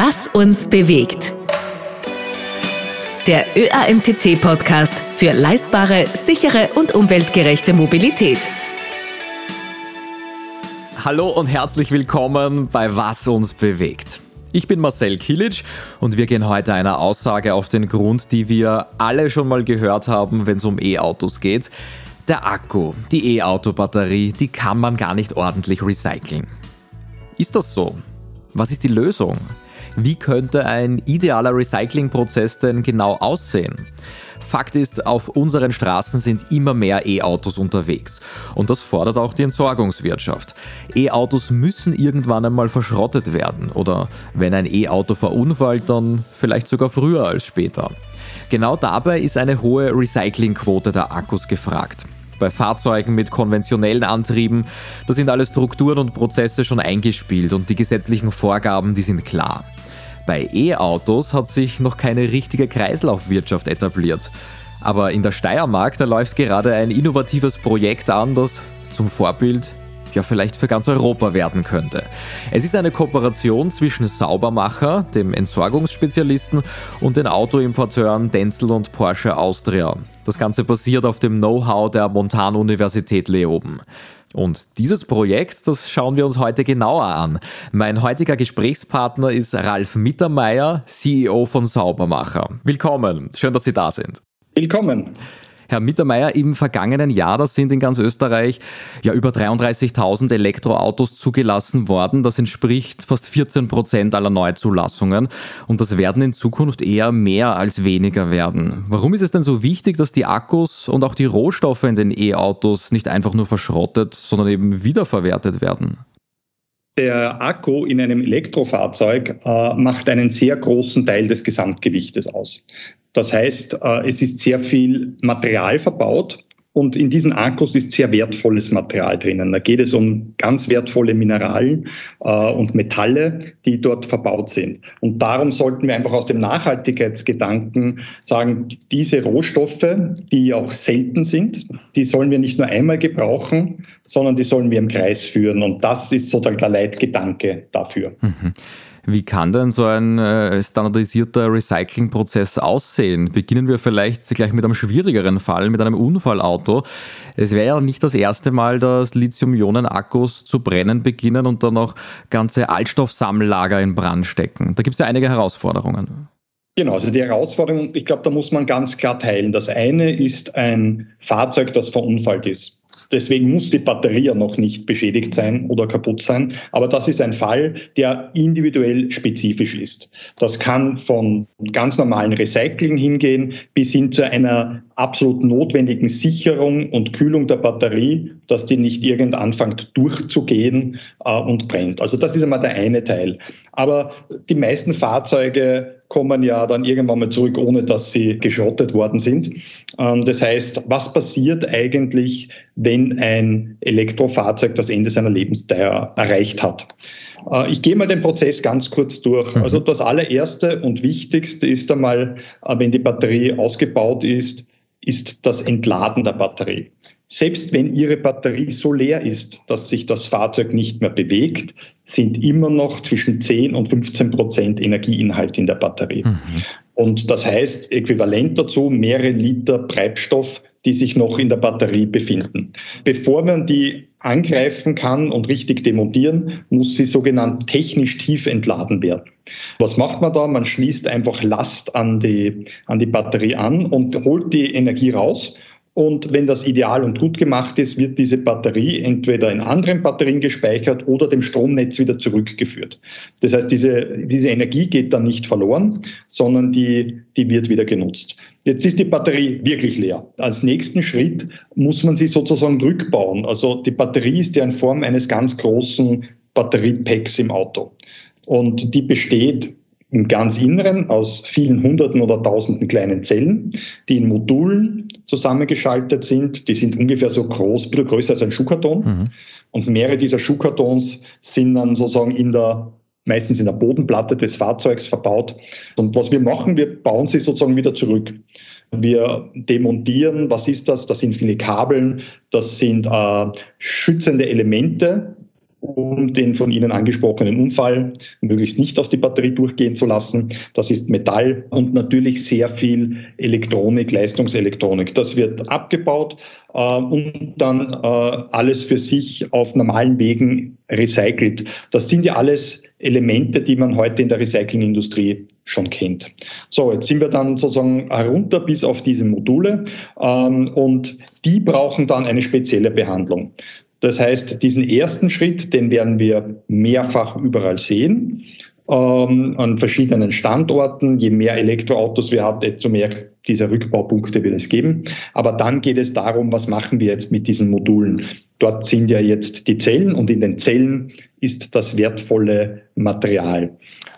Was uns bewegt. Der ÖAMTC-Podcast für leistbare, sichere und umweltgerechte Mobilität. Hallo und herzlich willkommen bei Was uns bewegt. Ich bin Marcel Kilic und wir gehen heute einer Aussage auf den Grund, die wir alle schon mal gehört haben, wenn es um E-Autos geht. Der Akku, die E-Auto-Batterie, die kann man gar nicht ordentlich recyceln. Ist das so? Was ist die Lösung? Wie könnte ein idealer Recyclingprozess denn genau aussehen? Fakt ist, auf unseren Straßen sind immer mehr E-Autos unterwegs. Und das fordert auch die Entsorgungswirtschaft. E-Autos müssen irgendwann einmal verschrottet werden. Oder wenn ein E-Auto verunfallt, dann vielleicht sogar früher als später. Genau dabei ist eine hohe Recyclingquote der Akkus gefragt. Bei Fahrzeugen mit konventionellen Antrieben, da sind alle Strukturen und Prozesse schon eingespielt und die gesetzlichen Vorgaben, die sind klar. Bei E-Autos hat sich noch keine richtige Kreislaufwirtschaft etabliert. Aber in der Steiermark, da läuft gerade ein innovatives Projekt an, das zum Vorbild ja vielleicht für ganz Europa werden könnte. Es ist eine Kooperation zwischen Saubermacher, dem Entsorgungsspezialisten, und den Autoimporteuren Denzel und Porsche Austria. Das Ganze basiert auf dem Know-how der Montanuniversität Leoben. Und dieses Projekt, das schauen wir uns heute genauer an. Mein heutiger Gesprächspartner ist Ralf Mittermeier, CEO von Saubermacher. Willkommen, schön, dass Sie da sind. Willkommen. Herr Mittermeier, im vergangenen Jahr, das sind in ganz Österreich ja über 33.000 Elektroautos zugelassen worden. Das entspricht fast 14 Prozent aller Neuzulassungen. Und das werden in Zukunft eher mehr als weniger werden. Warum ist es denn so wichtig, dass die Akkus und auch die Rohstoffe in den E-Autos nicht einfach nur verschrottet, sondern eben wiederverwertet werden? Der Akku in einem Elektrofahrzeug äh, macht einen sehr großen Teil des Gesamtgewichtes aus. Das heißt, äh, es ist sehr viel Material verbaut und in diesen Akkus ist sehr wertvolles Material drinnen. Da geht es um ganz wertvolle Mineralien äh, und Metalle, die dort verbaut sind. Und darum sollten wir einfach aus dem Nachhaltigkeitsgedanken sagen, diese Rohstoffe, die auch selten sind, die sollen wir nicht nur einmal gebrauchen, sondern die sollen wir im Kreis führen. Und das ist sozusagen der Leitgedanke dafür. Mhm. Wie kann denn so ein äh, standardisierter Recyclingprozess aussehen? Beginnen wir vielleicht gleich mit einem schwierigeren Fall, mit einem Unfallauto. Es wäre ja nicht das erste Mal, dass Lithium-Ionen-Akkus zu brennen beginnen und dann noch ganze Altstoffsammellager in Brand stecken. Da gibt es ja einige Herausforderungen. Genau, also die Herausforderung, ich glaube, da muss man ganz klar teilen. Das eine ist ein Fahrzeug, das verunfallt ist. Deswegen muss die Batterie ja noch nicht beschädigt sein oder kaputt sein. Aber das ist ein Fall, der individuell spezifisch ist. Das kann von ganz normalen Recycling hingehen bis hin zu einer absolut notwendigen Sicherung und Kühlung der Batterie, dass die nicht irgend anfängt durchzugehen äh, und brennt. Also das ist einmal der eine Teil. Aber die meisten Fahrzeuge kommen ja dann irgendwann mal zurück, ohne dass sie geschrottet worden sind. Ähm, das heißt, was passiert eigentlich, wenn ein Elektrofahrzeug das Ende seiner Lebensdauer erreicht hat? Äh, ich gehe mal den Prozess ganz kurz durch. Mhm. Also das allererste und wichtigste ist einmal, äh, wenn die Batterie ausgebaut ist, ist das Entladen der Batterie. Selbst wenn Ihre Batterie so leer ist, dass sich das Fahrzeug nicht mehr bewegt, sind immer noch zwischen 10 und 15 Prozent Energieinhalt in der Batterie. Mhm. Und das heißt äquivalent dazu mehrere Liter Treibstoff, die sich noch in der Batterie befinden. Bevor man die angreifen kann und richtig demontieren, muss sie sogenannt technisch tief entladen werden. Was macht man da? Man schließt einfach Last an die, an die Batterie an und holt die Energie raus und wenn das ideal und gut gemacht ist, wird diese Batterie entweder in anderen Batterien gespeichert oder dem Stromnetz wieder zurückgeführt. Das heißt, diese, diese Energie geht dann nicht verloren, sondern die, die wird wieder genutzt. Jetzt ist die Batterie wirklich leer. Als nächsten Schritt muss man sie sozusagen rückbauen. Also die Batterie ist ja in Form eines ganz großen Batteriepacks im Auto. Und die besteht im ganz Inneren aus vielen Hunderten oder Tausenden kleinen Zellen, die in Modulen zusammengeschaltet sind. Die sind ungefähr so groß, ein bisschen größer als ein Schuhkarton. Mhm. Und mehrere dieser Schuhkartons sind dann sozusagen in der meistens in der Bodenplatte des Fahrzeugs verbaut. Und was wir machen, wir bauen sie sozusagen wieder zurück. Wir demontieren, was ist das? Das sind viele Kabeln, das sind äh, schützende Elemente, um den von Ihnen angesprochenen Unfall möglichst nicht auf die Batterie durchgehen zu lassen. Das ist Metall und natürlich sehr viel Elektronik, Leistungselektronik. Das wird abgebaut äh, und dann äh, alles für sich auf normalen Wegen recycelt. Das sind ja alles Elemente, die man heute in der Recyclingindustrie schon kennt. So, jetzt sind wir dann sozusagen herunter bis auf diese Module ähm, und die brauchen dann eine spezielle Behandlung. Das heißt, diesen ersten Schritt, den werden wir mehrfach überall sehen, ähm, an verschiedenen Standorten. Je mehr Elektroautos wir haben, desto mehr dieser Rückbaupunkte wird es geben. Aber dann geht es darum, was machen wir jetzt mit diesen Modulen? Dort sind ja jetzt die Zellen und in den Zellen ist das wertvolle Material.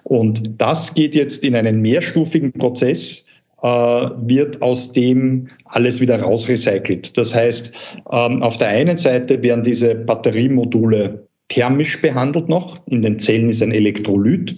Und das geht jetzt in einen mehrstufigen Prozess, wird aus dem alles wieder rausrecycelt. Das heißt, ähm, auf der einen Seite werden diese Batteriemodule thermisch behandelt noch. In den Zellen ist ein Elektrolyt,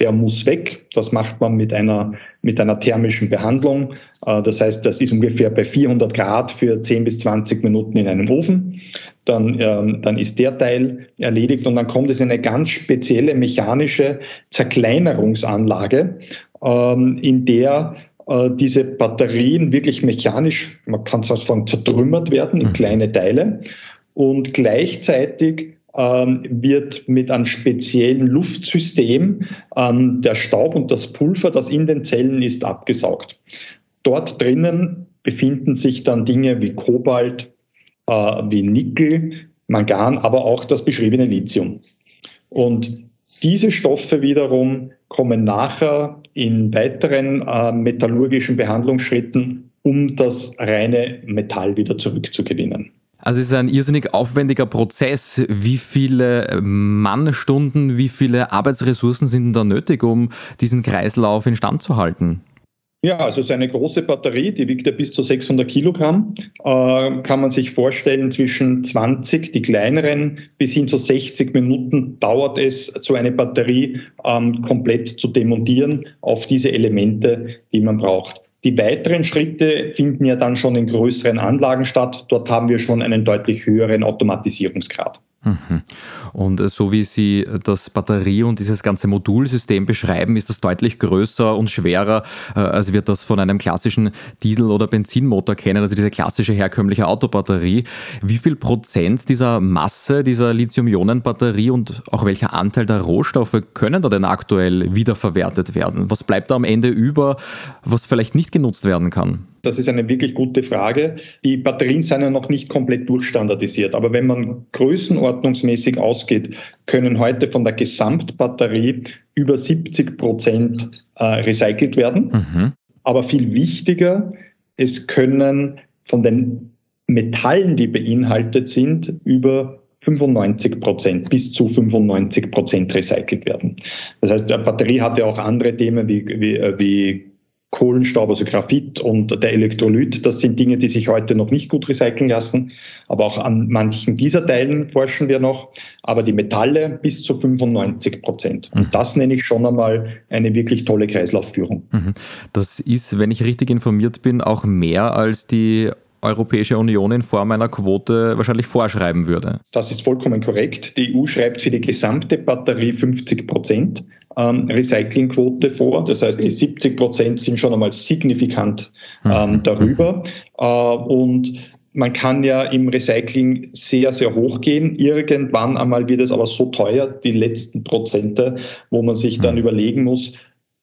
der muss weg. Das macht man mit einer, mit einer thermischen Behandlung. Äh, das heißt, das ist ungefähr bei 400 Grad für 10 bis 20 Minuten in einem Ofen. Dann, ähm, dann ist der Teil erledigt und dann kommt es in eine ganz spezielle mechanische Zerkleinerungsanlage, ähm, in der äh, diese Batterien wirklich mechanisch, man kann es sagen, zertrümmert werden in mhm. kleine Teile und gleichzeitig ähm, wird mit einem speziellen Luftsystem ähm, der Staub und das Pulver, das in den Zellen ist, abgesaugt. Dort drinnen befinden sich dann Dinge wie Kobalt, äh, wie Nickel, Mangan, aber auch das beschriebene Lithium. Und diese Stoffe wiederum kommen nachher in weiteren äh, metallurgischen Behandlungsschritten, um das reine Metall wieder zurückzugewinnen. Also es ist ein irrsinnig aufwendiger Prozess. Wie viele Mannstunden, wie viele Arbeitsressourcen sind da nötig, um diesen Kreislauf instand zu halten? Ja, also so eine große Batterie, die wiegt ja bis zu 600 Kilogramm, äh, kann man sich vorstellen, zwischen 20, die kleineren, bis hin zu 60 Minuten dauert es, so eine Batterie ähm, komplett zu demontieren auf diese Elemente, die man braucht. Die weiteren Schritte finden ja dann schon in größeren Anlagen statt. Dort haben wir schon einen deutlich höheren Automatisierungsgrad. Mhm. Und so wie Sie das Batterie und dieses ganze Modulsystem beschreiben, ist das deutlich größer und schwerer, äh, als wir das von einem klassischen Diesel- oder Benzinmotor kennen, also diese klassische herkömmliche Autobatterie. Wie viel Prozent dieser Masse, dieser Lithium-Ionen-Batterie und auch welcher Anteil der Rohstoffe können da denn aktuell wiederverwertet werden? Was bleibt da am Ende über, was vielleicht nicht genutzt werden kann? Das ist eine wirklich gute Frage. Die Batterien sind ja noch nicht komplett durchstandardisiert, aber wenn man größenordnungsmäßig ausgeht, können heute von der Gesamtbatterie über 70 Prozent äh, recycelt werden. Mhm. Aber viel wichtiger, es können von den Metallen, die beinhaltet sind, über 95 Prozent, bis zu 95 Prozent recycelt werden. Das heißt, die Batterie hat ja auch andere Themen wie, wie, äh, wie Kohlenstaub, also Graphit und der Elektrolyt, das sind Dinge, die sich heute noch nicht gut recyceln lassen. Aber auch an manchen dieser Teilen forschen wir noch. Aber die Metalle bis zu 95 Prozent. Und mhm. das nenne ich schon einmal eine wirklich tolle Kreislaufführung. Mhm. Das ist, wenn ich richtig informiert bin, auch mehr als die Europäische Union in Form einer Quote wahrscheinlich vorschreiben würde. Das ist vollkommen korrekt. Die EU schreibt für die gesamte Batterie 50 Prozent ähm, Recyclingquote vor. Das heißt, die 70 Prozent sind schon einmal signifikant ähm, mhm. darüber. Äh, und man kann ja im Recycling sehr, sehr hoch gehen. Irgendwann einmal wird es aber so teuer, die letzten Prozente, wo man sich dann mhm. überlegen muss,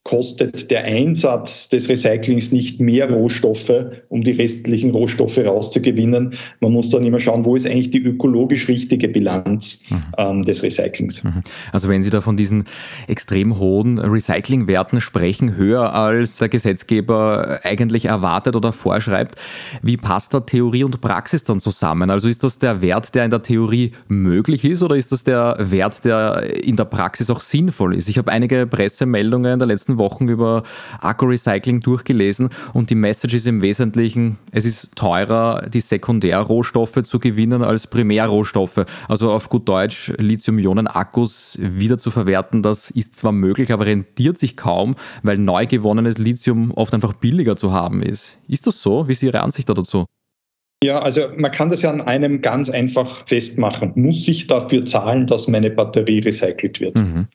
kostet der Einsatz des Recyclings nicht mehr Rohstoffe, um die restlichen Rohstoffe rauszugewinnen. Man muss dann immer schauen, wo ist eigentlich die ökologisch richtige Bilanz mhm. ähm, des Recyclings. Mhm. Also wenn Sie da von diesen extrem hohen Recyclingwerten sprechen, höher als der Gesetzgeber eigentlich erwartet oder vorschreibt, wie passt da Theorie und Praxis dann zusammen? Also ist das der Wert, der in der Theorie möglich ist oder ist das der Wert, der in der Praxis auch sinnvoll ist? Ich habe einige Pressemeldungen der letzten Wochen über Akku-Recycling durchgelesen und die Message ist im Wesentlichen, es ist teurer, die Sekundärrohstoffe zu gewinnen als Primärrohstoffe. Also auf gut Deutsch, Lithium-Ionen-Akkus wieder zu verwerten, das ist zwar möglich, aber rentiert sich kaum, weil neu gewonnenes Lithium oft einfach billiger zu haben ist. Ist das so? Wie ist Ihre Ansicht dazu? Ja, also man kann das ja an einem ganz einfach festmachen. Muss ich dafür zahlen, dass meine Batterie recycelt wird? Mhm.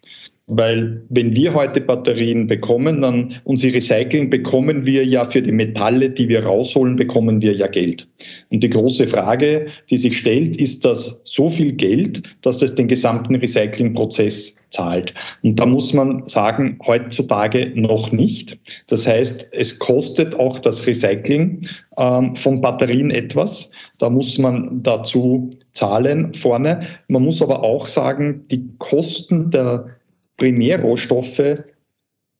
Weil wenn wir heute Batterien bekommen, dann und sie recyceln, bekommen wir ja für die Metalle, die wir rausholen, bekommen wir ja Geld. Und die große Frage, die sich stellt, ist das so viel Geld, dass es den gesamten Recyclingprozess zahlt. Und da muss man sagen, heutzutage noch nicht. Das heißt, es kostet auch das Recycling ähm, von Batterien etwas. Da muss man dazu zahlen vorne. Man muss aber auch sagen, die Kosten der Primärrohstoffe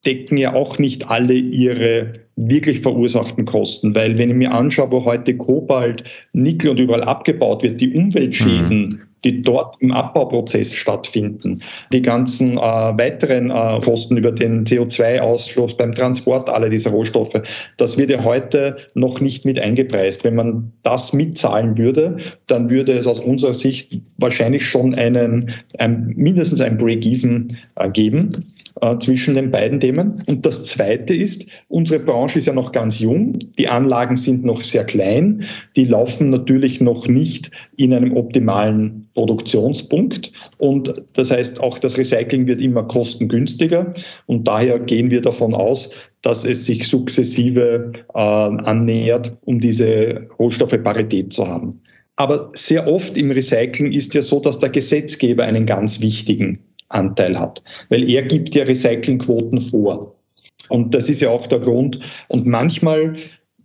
decken ja auch nicht alle ihre wirklich verursachten Kosten, weil wenn ich mir anschaue, wo heute Kobalt, Nickel und überall abgebaut wird, die Umweltschäden, mhm. Die dort im Abbauprozess stattfinden, die ganzen äh, weiteren äh, Kosten über den CO2-Ausstoß beim Transport aller dieser Rohstoffe, das wird ja heute noch nicht mit eingepreist. Wenn man das mitzahlen würde, dann würde es aus unserer Sicht wahrscheinlich schon einen, ein, mindestens ein Break-Even äh, geben äh, zwischen den beiden Themen. Und das Zweite ist, unsere Branche ist ja noch ganz jung, die Anlagen sind noch sehr klein, die laufen natürlich noch nicht in einem optimalen Produktionspunkt. Und das heißt, auch das Recycling wird immer kostengünstiger. Und daher gehen wir davon aus, dass es sich sukzessive äh, annähert, um diese Rohstoffeparität zu haben. Aber sehr oft im Recycling ist ja so, dass der Gesetzgeber einen ganz wichtigen Anteil hat. Weil er gibt ja Recyclingquoten vor. Und das ist ja auch der Grund. Und manchmal,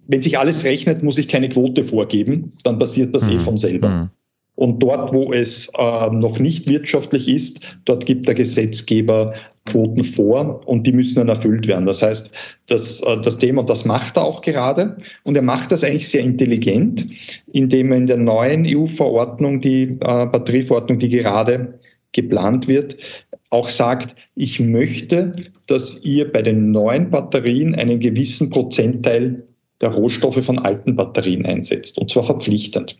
wenn sich alles rechnet, muss ich keine Quote vorgeben, dann passiert das eh mhm. eh von selber. Mhm. Und dort, wo es äh, noch nicht wirtschaftlich ist, dort gibt der Gesetzgeber Quoten vor und die müssen dann erfüllt werden. Das heißt, das, äh, das Thema, das macht er auch gerade und er macht das eigentlich sehr intelligent, indem er in der neuen EU-Verordnung, die äh, Batterieverordnung, die gerade geplant wird, auch sagt, ich möchte, dass ihr bei den neuen Batterien einen gewissen Prozentteil der Rohstoffe von alten Batterien einsetzt, und zwar verpflichtend.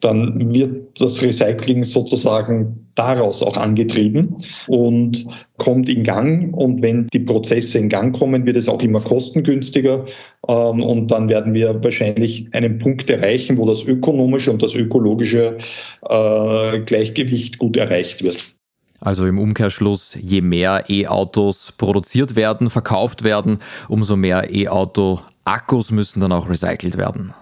Dann wird das Recycling sozusagen daraus auch angetrieben und kommt in Gang. Und wenn die Prozesse in Gang kommen, wird es auch immer kostengünstiger. Ähm, und dann werden wir wahrscheinlich einen Punkt erreichen, wo das ökonomische und das ökologische äh, Gleichgewicht gut erreicht wird. Also im Umkehrschluss, je mehr E-Autos produziert werden, verkauft werden, umso mehr E-Auto-Akkus müssen dann auch recycelt werden.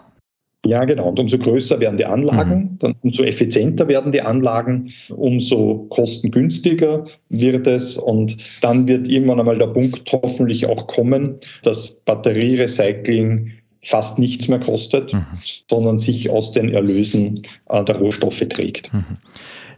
Ja, genau. Und umso größer werden die Anlagen, mhm. dann umso effizienter werden die Anlagen, umso kostengünstiger wird es. Und dann wird irgendwann einmal der Punkt hoffentlich auch kommen, dass Batterierecycling fast nichts mehr kostet, mhm. sondern sich aus den Erlösen äh, der Rohstoffe trägt. Mhm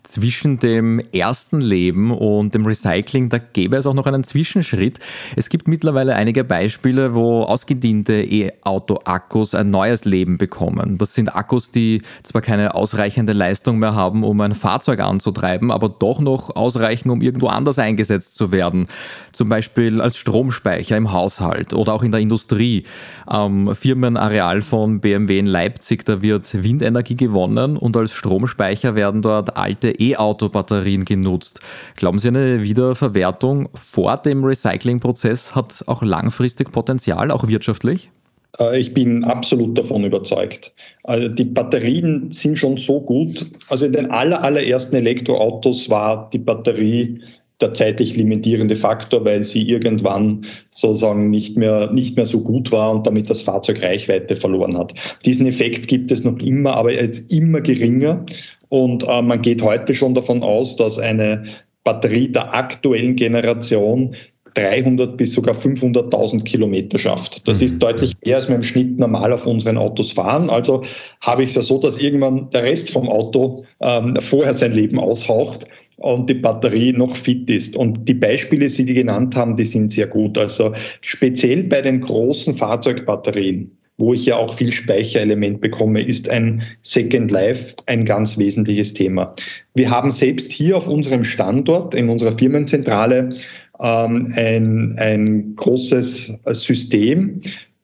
zwischen dem ersten Leben und dem Recycling, da gäbe es auch noch einen Zwischenschritt. Es gibt mittlerweile einige Beispiele, wo ausgediente E-Auto-Akkus ein neues Leben bekommen. Das sind Akkus, die zwar keine ausreichende Leistung mehr haben, um ein Fahrzeug anzutreiben, aber doch noch ausreichen, um irgendwo anders eingesetzt zu werden. Zum Beispiel als Stromspeicher im Haushalt oder auch in der Industrie. Am Firmenareal von BMW in Leipzig, da wird Windenergie gewonnen und als Stromspeicher werden dort alte E-Auto-Batterien genutzt. Glauben Sie, eine Wiederverwertung vor dem Recyclingprozess hat auch langfristig Potenzial, auch wirtschaftlich? Äh, ich bin absolut davon überzeugt. Also die Batterien sind schon so gut. Also in den aller, allerersten Elektroautos war die Batterie der zeitlich limitierende Faktor, weil sie irgendwann sozusagen nicht mehr, nicht mehr so gut war und damit das Fahrzeug Reichweite verloren hat. Diesen Effekt gibt es noch immer, aber jetzt immer geringer. Und äh, man geht heute schon davon aus, dass eine Batterie der aktuellen Generation 300 bis sogar 500.000 Kilometer schafft. Das ist mhm. deutlich mehr, als wir im Schnitt normal auf unseren Autos fahren. Also habe ich es ja so, dass irgendwann der Rest vom Auto ähm, vorher sein Leben aushaucht und die Batterie noch fit ist. Und die Beispiele, die Sie genannt haben, die sind sehr gut. Also speziell bei den großen Fahrzeugbatterien wo ich ja auch viel Speicherelement bekomme, ist ein Second Life ein ganz wesentliches Thema. Wir haben selbst hier auf unserem Standort, in unserer Firmenzentrale, ähm, ein, ein großes System,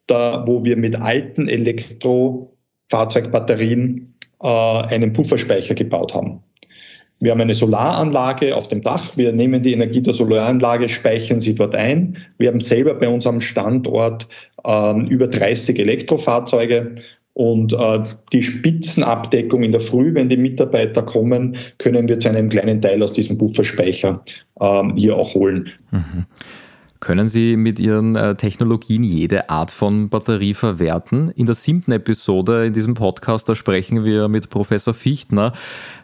da, wo wir mit alten Elektrofahrzeugbatterien äh, einen Pufferspeicher gebaut haben. Wir haben eine Solaranlage auf dem Dach. Wir nehmen die Energie der Solaranlage, speichern sie dort ein. Wir haben selber bei unserem Standort ähm, über 30 Elektrofahrzeuge Und äh, die Spitzenabdeckung in der Früh, wenn die Mitarbeiter kommen, können wir zu einem kleinen Teil aus diesem Bufferspeicher ähm, hier auch holen. Mhm. Können Sie mit Ihren äh, Technologien jede Art von Batterie verwerten? In der siebten Episode in diesem Podcast, da sprechen wir mit Professor Fichtner.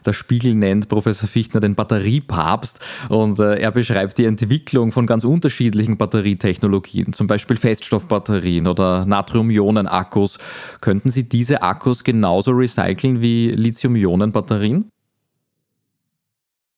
Der Spiegel nennt Professor Fichtner den Batteriepapst und äh, er beschreibt die Entwicklung von ganz unterschiedlichen Batterietechnologien, zum Beispiel Feststoffbatterien oder Natrium-Ionen-Akkus. Könnten Sie diese Akkus genauso recyceln wie Lithium-Ionen-Batterien?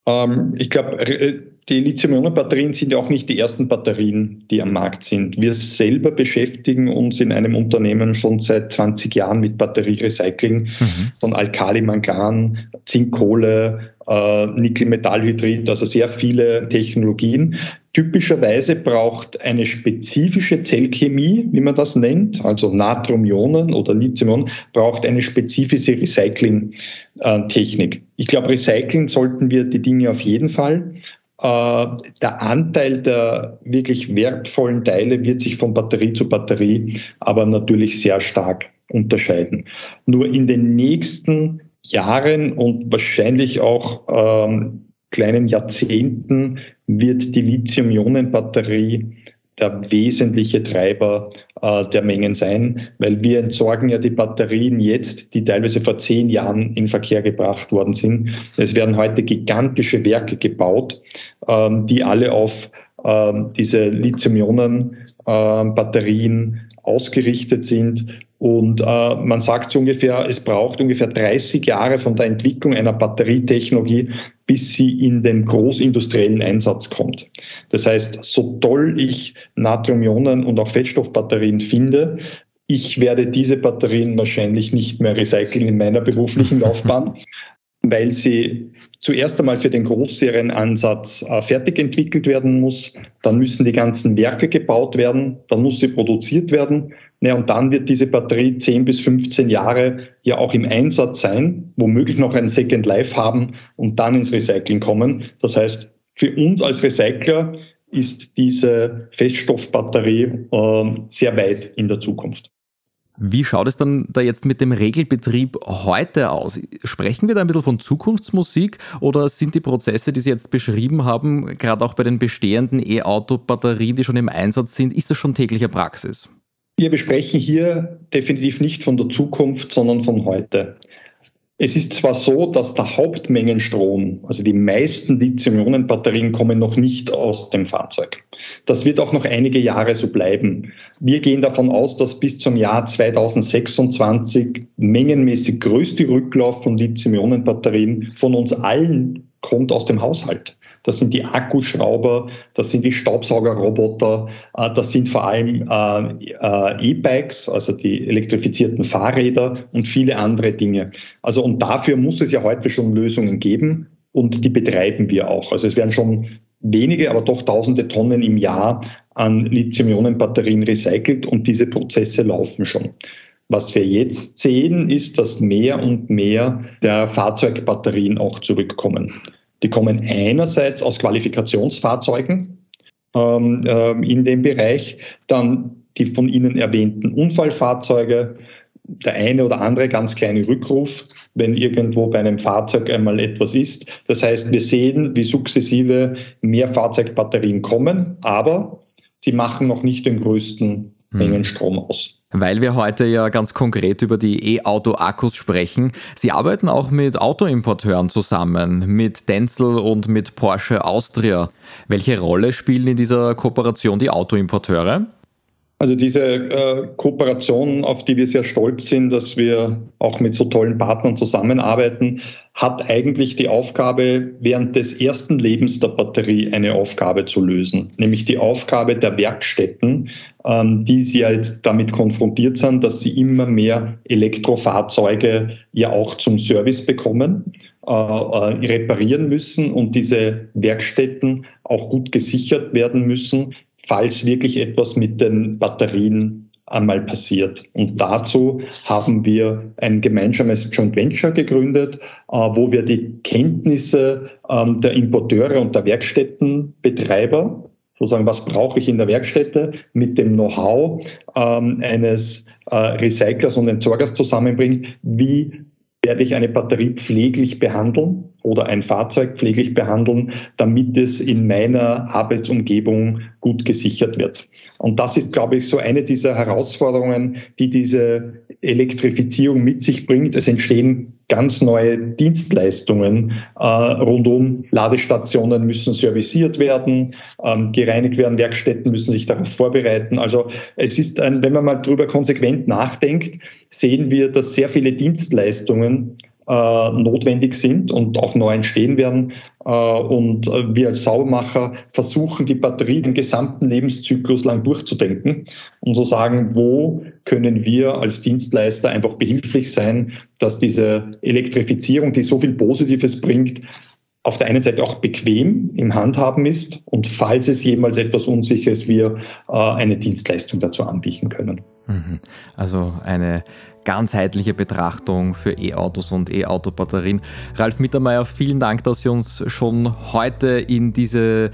Ähm, ich glaube, die Lithium-Ionen-Batterien sind ja auch nicht die ersten Batterien, die am Markt sind. Wir selber beschäftigen uns in einem Unternehmen schon seit 20 Jahren mit Batterierecycling mhm. von Alkali-Mangan, Zinkkohle, äh, Nickel-Metallhydrid, also sehr viele Technologien. Typischerweise braucht eine spezifische Zellchemie, wie man das nennt, also Natrium-Ionen oder Lithium, braucht eine spezifische Recycling-Technik. Ich glaube, recyceln sollten wir die Dinge auf jeden Fall. Äh, der Anteil der wirklich wertvollen Teile wird sich von Batterie zu Batterie aber natürlich sehr stark unterscheiden. Nur in den nächsten Jahren und wahrscheinlich auch ähm, kleinen Jahrzehnten wird die Lithium-Ionen-Batterie der wesentliche Treiber äh, der Mengen sein, weil wir entsorgen ja die Batterien jetzt, die teilweise vor zehn Jahren in Verkehr gebracht worden sind. Es werden heute gigantische Werke gebaut, ähm, die alle auf ähm, diese Lithium-Ionen-Batterien äh, ausgerichtet sind. Und äh, man sagt so ungefähr, es braucht ungefähr 30 Jahre von der Entwicklung einer Batterietechnologie, bis sie in den großindustriellen Einsatz kommt. Das heißt, so toll ich Natrium-Ionen und auch Fettstoffbatterien finde, ich werde diese Batterien wahrscheinlich nicht mehr recyceln in meiner beruflichen Laufbahn, weil sie zuerst einmal für den Großserienansatz äh, fertig entwickelt werden muss. Dann müssen die ganzen Werke gebaut werden. Dann muss sie produziert werden. Ja, und dann wird diese Batterie 10 bis 15 Jahre ja auch im Einsatz sein, womöglich noch ein Second Life haben und dann ins Recycling kommen. Das heißt, für uns als Recycler ist diese Feststoffbatterie äh, sehr weit in der Zukunft. Wie schaut es dann da jetzt mit dem Regelbetrieb heute aus? Sprechen wir da ein bisschen von Zukunftsmusik oder sind die Prozesse, die Sie jetzt beschrieben haben, gerade auch bei den bestehenden E-Auto-Batterien, die schon im Einsatz sind, ist das schon tägliche Praxis? Wir besprechen hier definitiv nicht von der Zukunft, sondern von heute. Es ist zwar so, dass der Hauptmengenstrom, also die meisten Lithium-Ionen-Batterien kommen noch nicht aus dem Fahrzeug. Das wird auch noch einige Jahre so bleiben. Wir gehen davon aus, dass bis zum Jahr 2026 mengenmäßig größte Rücklauf von Lithium-Ionen-Batterien von uns allen kommt aus dem Haushalt. Das sind die Akkuschrauber, das sind die Staubsaugerroboter, äh, das sind vor allem äh, äh, E-Bikes, also die elektrifizierten Fahrräder und viele andere Dinge. Also und dafür muss es ja heute schon Lösungen geben und die betreiben wir auch. Also es werden schon wenige, aber doch tausende Tonnen im Jahr an Lithium-Ionen-Batterien recycelt und diese Prozesse laufen schon. Was wir jetzt sehen, ist, dass mehr und mehr der Fahrzeugbatterien auch zurückkommen. Die kommen einerseits aus Qualifikationsfahrzeugen ähm, äh, in dem Bereich, dann die von Ihnen erwähnten Unfallfahrzeuge, der eine oder andere ganz kleine Rückruf, wenn irgendwo bei einem Fahrzeug einmal etwas ist. Das heißt, wir sehen, wie sukzessive mehr Fahrzeugbatterien kommen, aber sie machen noch nicht den größten hm. Mengen Strom aus. Weil wir heute ja ganz konkret über die E-Auto-Akkus sprechen. Sie arbeiten auch mit Autoimporteuren zusammen, mit Denzel und mit Porsche Austria. Welche Rolle spielen in dieser Kooperation die Autoimporteure? Also diese äh, Kooperation, auf die wir sehr stolz sind, dass wir auch mit so tollen Partnern zusammenarbeiten, hat eigentlich die Aufgabe, während des ersten Lebens der Batterie eine Aufgabe zu lösen, nämlich die Aufgabe der Werkstätten, ähm, die sie jetzt damit konfrontiert sind, dass sie immer mehr Elektrofahrzeuge ja auch zum Service bekommen äh, äh reparieren müssen und diese Werkstätten auch gut gesichert werden müssen, falls wirklich etwas mit den Batterien einmal passiert. Und dazu haben wir ein gemeinsames Joint Venture gegründet, äh, wo wir die Kenntnisse ähm, der Importeure und der Werkstättenbetreiber sozusagen, was brauche ich in der Werkstätte mit dem Know-how ähm, eines äh, Recyclers und Entsorgers zusammenbringt, wie werde ich eine Batterie pfleglich behandeln oder ein Fahrzeug pfleglich behandeln, damit es in meiner Arbeitsumgebung gut gesichert wird. Und das ist, glaube ich, so eine dieser Herausforderungen, die diese Elektrifizierung mit sich bringt. Es entstehen ganz neue Dienstleistungen äh, rundum. Ladestationen müssen serviciert werden, ähm, gereinigt werden, Werkstätten müssen sich darauf vorbereiten. Also es ist ein, wenn man mal drüber konsequent nachdenkt, sehen wir, dass sehr viele Dienstleistungen äh, notwendig sind und auch neu entstehen werden. Äh, und äh, wir als Saubermacher versuchen, die Batterie den gesamten Lebenszyklus lang durchzudenken und zu sagen, wo können wir als Dienstleister einfach behilflich sein, dass diese Elektrifizierung, die so viel Positives bringt, auf der einen Seite auch bequem im Handhaben ist und falls es jemals etwas unsicher ist, wir äh, eine Dienstleistung dazu anbieten können. Mhm. Also eine ganzheitliche Betrachtung für E-Autos und E-Auto-Batterien. Ralf Mittermeier, vielen Dank, dass Sie uns schon heute in diese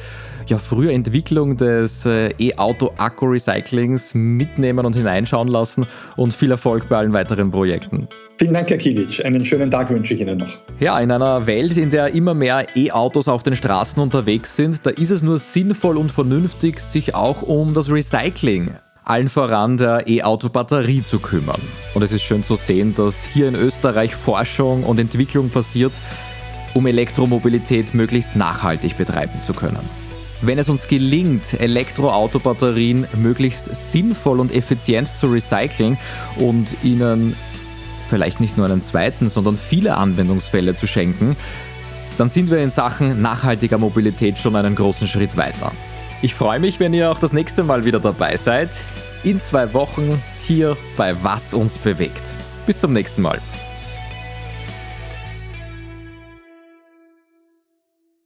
ja, frühe Entwicklung des äh, E-Auto-Akku-Recyclings mitnehmen und hineinschauen lassen und viel Erfolg bei allen weiteren Projekten. Vielen Dank, Herr Kilic. Einen schönen Tag wünsche ich Ihnen noch. Ja, in einer Welt, in der immer mehr E-Autos auf den Straßen unterwegs sind, da ist es nur sinnvoll und vernünftig, sich auch um das Recycling allen voran der E-Auto-Batterie zu kümmern. Und es ist schön zu sehen, dass hier in Österreich Forschung und Entwicklung passiert, um Elektromobilität möglichst nachhaltig betreiben zu können. Wenn es uns gelingt, Elektroautobatterien möglichst sinnvoll und effizient zu recyceln und ihnen vielleicht nicht nur einen zweiten, sondern viele Anwendungsfälle zu schenken, dann sind wir in Sachen nachhaltiger Mobilität schon einen großen Schritt weiter. Ich freue mich, wenn ihr auch das nächste Mal wieder dabei seid. In zwei Wochen hier bei Was uns bewegt. Bis zum nächsten Mal.